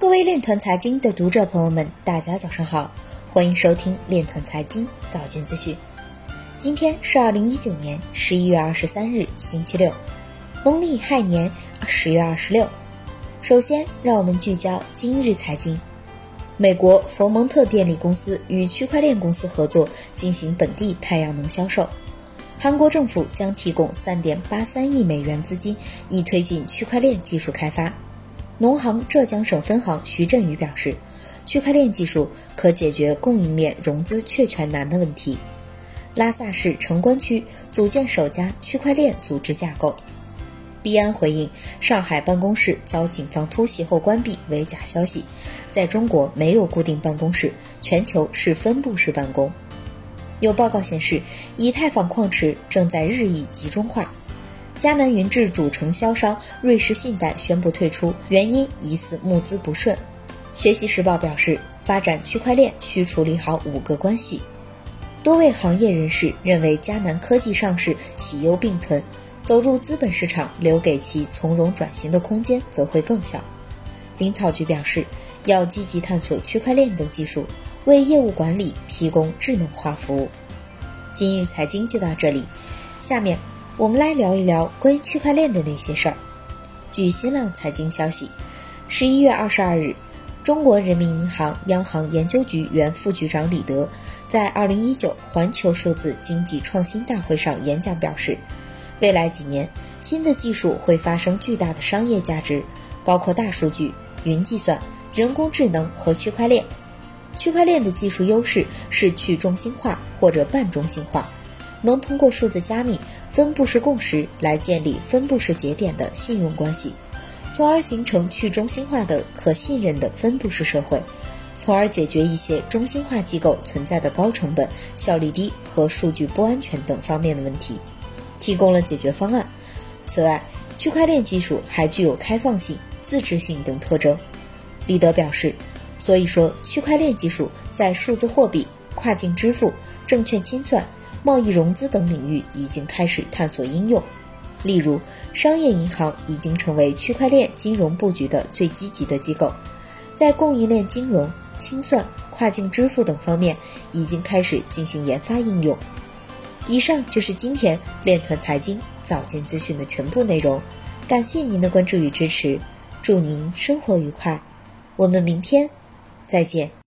各位链团财经的读者朋友们，大家早上好，欢迎收听链团财经早间资讯。今天是二零一九年十一月二十三日，星期六，农历亥年十月二十六。首先，让我们聚焦今日财经。美国佛蒙特电力公司与区块链公司合作进行本地太阳能销售。韩国政府将提供三点八三亿美元资金，以推进区块链技术开发。农行浙江省分行徐振宇表示，区块链技术可解决供应链融资确权难的问题。拉萨市城关区组建首家区块链组织架构。币安回应上海办公室遭警方突袭后关闭为假消息，在中国没有固定办公室，全球是分布式办公。有报告显示，以太坊矿池正在日益集中化。迦南云智主承销商瑞士信贷宣布退出，原因疑似募资不顺。学习时报表示，发展区块链需处理好五个关系。多位行业人士认为，迦南科技上市喜忧并存，走入资本市场留给其从容转型的空间则会更小。林草局表示，要积极探索区块链等技术，为业务管理提供智能化服务。今日财经就到这里，下面。我们来聊一聊关于区块链的那些事儿。据新浪财经消息，十一月二十二日，中国人民银行央行研究局原副局长李德在二零一九环球数字经济创新大会上演讲表示，未来几年新的技术会发生巨大的商业价值，包括大数据、云计算、人工智能和区块链。区块链的技术优势是去中心化或者半中心化。能通过数字加密、分布式共识来建立分布式节点的信用关系，从而形成去中心化的可信任的分布式社会，从而解决一些中心化机构存在的高成本、效率低和数据不安全等方面的问题，提供了解决方案。此外，区块链技术还具有开放性、自治性等特征。李德表示，所以说区块链技术在数字货币、跨境支付、证券清算。贸易融资等领域已经开始探索应用，例如，商业银行已经成为区块链金融布局的最积极的机构，在供应链金融、清算、跨境支付等方面已经开始进行研发应用。以上就是今天链团财经早间资讯的全部内容，感谢您的关注与支持，祝您生活愉快，我们明天再见。